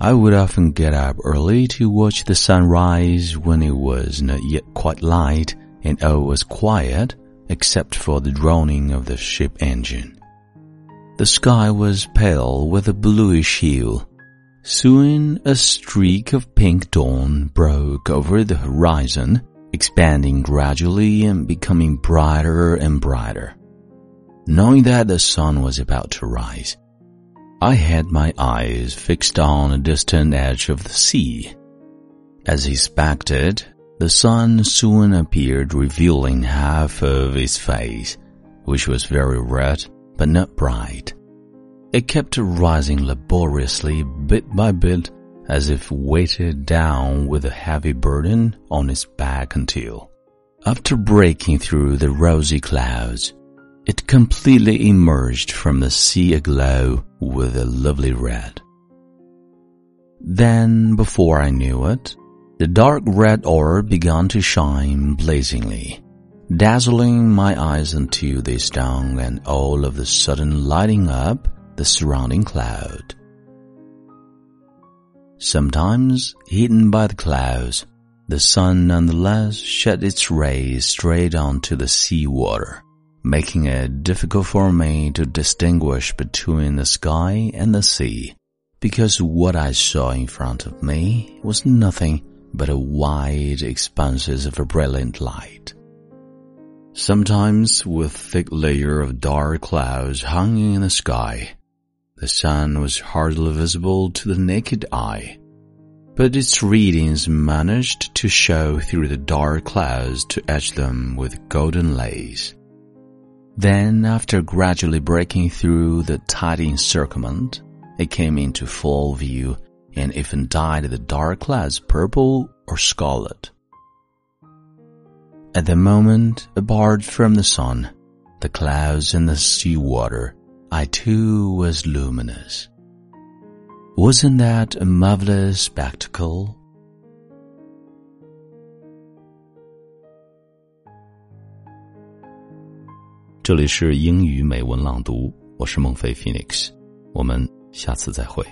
I would often get up early to watch the sunrise when it was not yet quite light and all was quiet except for the droning of the ship engine. The sky was pale with a bluish hue. Soon a streak of pink dawn broke over the horizon, expanding gradually and becoming brighter and brighter. Knowing that the sun was about to rise, I had my eyes fixed on a distant edge of the sea. As expected, the sun soon appeared revealing half of its face, which was very red but not bright. It kept rising laboriously bit by bit as if weighted down with a heavy burden on its back until, after breaking through the rosy clouds, it completely emerged from the sea aglow with a lovely red. Then, before I knew it, the dark red orb began to shine blazingly, dazzling my eyes until they stung and all of a sudden lighting up the surrounding cloud. Sometimes, hidden by the clouds, the sun nonetheless shed its rays straight onto the sea water making it difficult for me to distinguish between the sky and the sea, because what I saw in front of me was nothing but a wide expanses of a brilliant light. Sometimes with thick layer of dark clouds hanging in the sky, the sun was hardly visible to the naked eye, but its readings managed to show through the dark clouds to etch them with golden lace. Then, after gradually breaking through the tight encirclement, it came into full view and even dyed the dark clouds purple or scarlet. At the moment, apart from the sun, the clouds and the sea water, I too was luminous. Wasn't that a marvelous spectacle? 这里是英语美文朗读，我是孟非 Phoenix，我们下次再会。